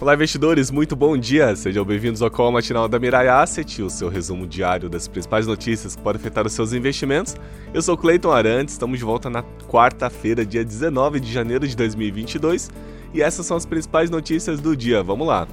Olá, investidores, muito bom dia. Sejam bem-vindos ao Call Matinal da Mirai Asset, o seu resumo diário das principais notícias que podem afetar os seus investimentos. Eu sou Cleiton Arantes, estamos de volta na quarta-feira, dia 19 de janeiro de 2022, e essas são as principais notícias do dia. Vamos lá.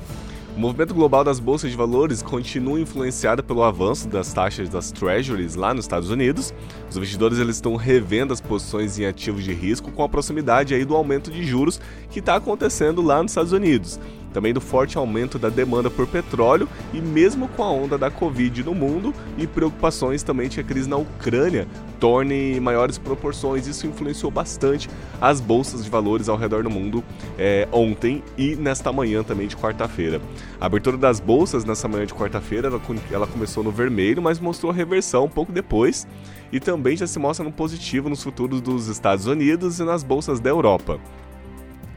O movimento global das bolsas de valores continua influenciado pelo avanço das taxas das treasuries lá nos Estados Unidos. Os investidores eles estão revendo as posições em ativos de risco com a proximidade aí do aumento de juros que está acontecendo lá nos Estados Unidos também do forte aumento da demanda por petróleo e mesmo com a onda da Covid no mundo e preocupações também de que a crise na Ucrânia torne maiores proporções. Isso influenciou bastante as bolsas de valores ao redor do mundo é, ontem e nesta manhã também de quarta-feira. A abertura das bolsas nessa manhã de quarta-feira ela, ela começou no vermelho, mas mostrou reversão um pouco depois e também já se mostra no positivo nos futuros dos Estados Unidos e nas bolsas da Europa.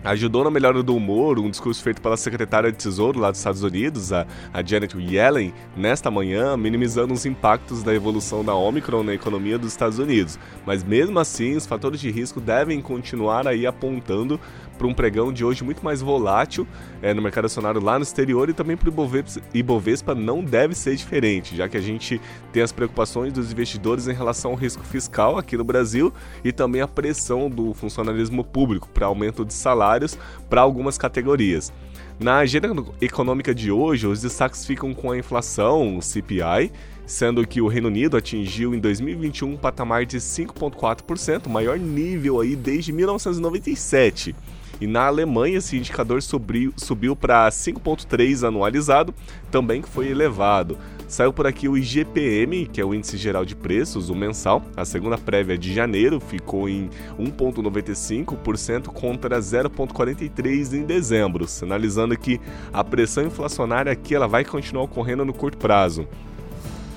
Ajudou na melhora do humor um discurso feito pela secretária de Tesouro lá dos Estados Unidos, a, a Janet Yellen, nesta manhã, minimizando os impactos da evolução da Omicron na economia dos Estados Unidos. Mas mesmo assim, os fatores de risco devem continuar aí apontando para um pregão de hoje muito mais volátil é, no mercado acionário lá no exterior e também para o Ibovespa, Ibovespa não deve ser diferente, já que a gente tem as preocupações dos investidores em relação ao risco fiscal aqui no Brasil e também a pressão do funcionalismo público para aumento de salários para algumas categorias. Na agenda econômica de hoje, os destaques ficam com a inflação, o CPI, sendo que o Reino Unido atingiu em 2021 um patamar de 5,4%, o maior nível aí desde 1997. E na Alemanha esse indicador subiu, subiu para 5,3 anualizado, também que foi elevado. Saiu por aqui o IGPM, que é o Índice Geral de Preços, o mensal. A segunda prévia de janeiro ficou em 1,95% contra 0,43% em dezembro, sinalizando que a pressão inflacionária aqui ela vai continuar ocorrendo no curto prazo.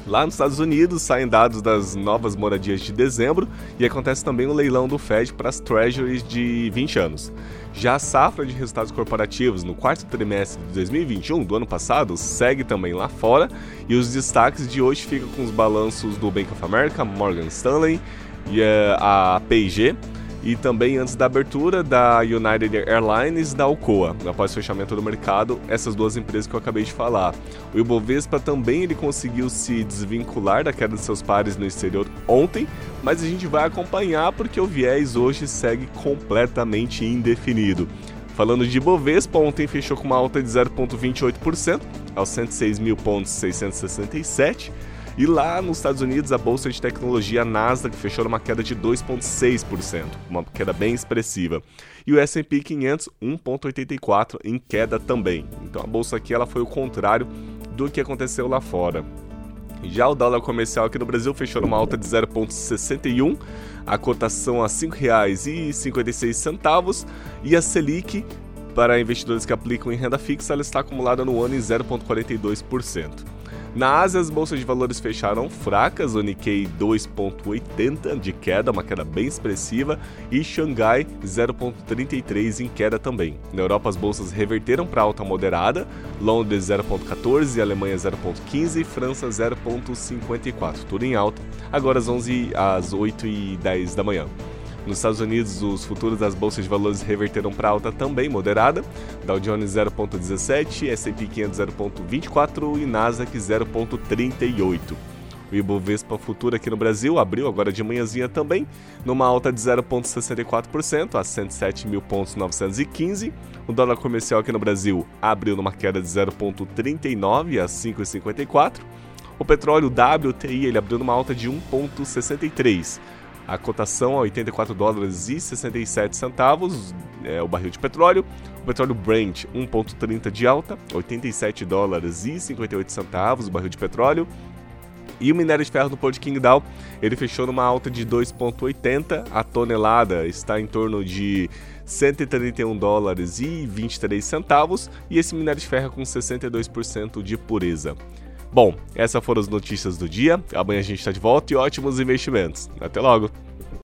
Lá nos Estados Unidos saem dados das novas moradias de dezembro e acontece também o leilão do Fed para as Treasuries de 20 anos. Já a safra de resultados corporativos no quarto trimestre de 2021 do ano passado segue também lá fora e os destaques de hoje ficam com os balanços do Bank of America, Morgan Stanley e eh, a P&G e também antes da abertura da United Airlines e da Alcoa. Após o fechamento do mercado, essas duas empresas que eu acabei de falar. O Ibovespa também ele conseguiu se desvincular da queda de seus pares no exterior ontem, mas a gente vai acompanhar porque o viés hoje segue completamente indefinido. Falando de Ibovespa, ontem fechou com uma alta de 0,28% aos 106.667 e lá nos Estados Unidos, a bolsa de tecnologia Nasdaq fechou numa queda de 2,6%, uma queda bem expressiva. E o S&P 500 1,84 em queda também. Então a bolsa aqui ela foi o contrário do que aconteceu lá fora. Já o dólar comercial aqui no Brasil fechou numa alta de 0,61, a cotação a R$ 5,56 e a Selic para investidores que aplicam em renda fixa, ela está acumulada no ano em 0,42%. Na Ásia, as bolsas de valores fecharam fracas, o Nikkei 2,80 de queda, uma queda bem expressiva, e Xangai 0,33 em queda também. Na Europa, as bolsas reverteram para alta moderada, Londres 0,14, Alemanha 0,15 e França 0,54, tudo em alta, agora às 11 às 8 e 10 da manhã. Nos Estados Unidos, os futuros das bolsas de valores reverteram para alta também moderada, Dow Jones 0,17, S&P 500 0,24 e Nasdaq 0,38. O Ibovespa futuro aqui no Brasil abriu agora de manhãzinha também, numa alta de 0,64% a 107.915. O dólar comercial aqui no Brasil abriu numa queda de 0,39 a 5,54. O petróleo WTI ele abriu numa alta de 1,63 a cotação a 84 dólares e 67 centavos, é o barril de petróleo. O petróleo Brent 1.30 de alta, 87 dólares e 58 centavos o barril de petróleo. E o minério de ferro do Porto Qingdao, ele fechou numa alta de 2,80 a tonelada, está em torno de 131 dólares e 23 centavos, e esse minério de ferro com 62% de pureza. Bom, essas foram as notícias do dia. Amanhã a gente está de volta e ótimos investimentos. Até logo!